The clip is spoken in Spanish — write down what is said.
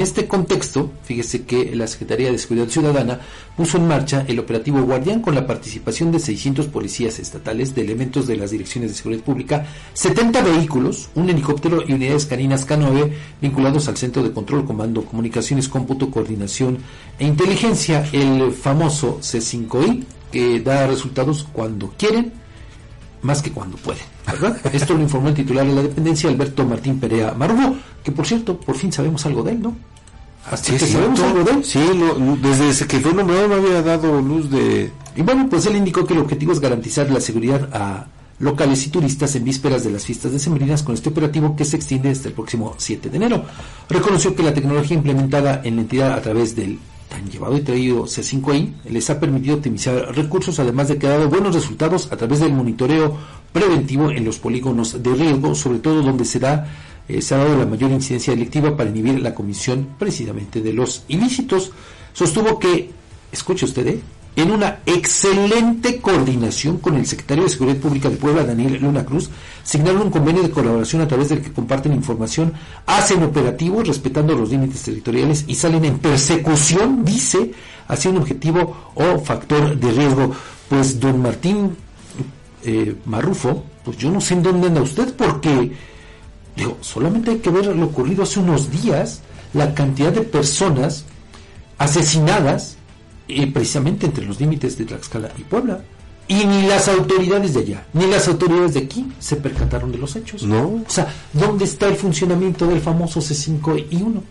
En este contexto, fíjese que la Secretaría de Seguridad Ciudadana puso en marcha el operativo Guardián con la participación de 600 policías estatales, de elementos de las direcciones de seguridad pública, 70 vehículos, un helicóptero y unidades caninas K9 vinculados al Centro de Control, Comando, Comunicaciones, Cómputo, Coordinación e Inteligencia, el famoso C5I, que da resultados cuando quieren, más que cuando pueden. Esto lo informó el titular de la dependencia, Alberto Martín Perea Marujo, que por cierto, por fin sabemos algo de él, ¿no? Así que sabemos algo de él. Sí, desde que fue nombrado no había dado luz de... Y bueno, pues él indicó que el objetivo es garantizar la seguridad a locales y turistas en vísperas de las fiestas decembrinas con este operativo que se extiende hasta el próximo 7 de enero. Reconoció que la tecnología implementada en la entidad a través del tan llevado y traído C5I les ha permitido optimizar recursos, además de que ha dado buenos resultados a través del monitoreo preventivo en los polígonos de riesgo, sobre todo donde se, da, eh, se ha dado la mayor incidencia delictiva para inhibir la comisión precisamente de los ilícitos. Sostuvo que, escuche usted, ¿eh? en una excelente coordinación con el secretario de Seguridad Pública de Puebla, Daniel Luna Cruz, signaron un convenio de colaboración a través del que comparten información, hacen operativos respetando los límites territoriales y salen en persecución, dice, hacia un objetivo o factor de riesgo. Pues don Martín eh, Marrufo, pues yo no sé en dónde anda usted porque, digo, solamente hay que ver lo ocurrido hace unos días, la cantidad de personas asesinadas precisamente entre los límites de Tlaxcala y Puebla. Y ni las autoridades de allá, ni las autoridades de aquí se percataron de los hechos. No. O sea, ¿dónde está el funcionamiento del famoso C5 y 1?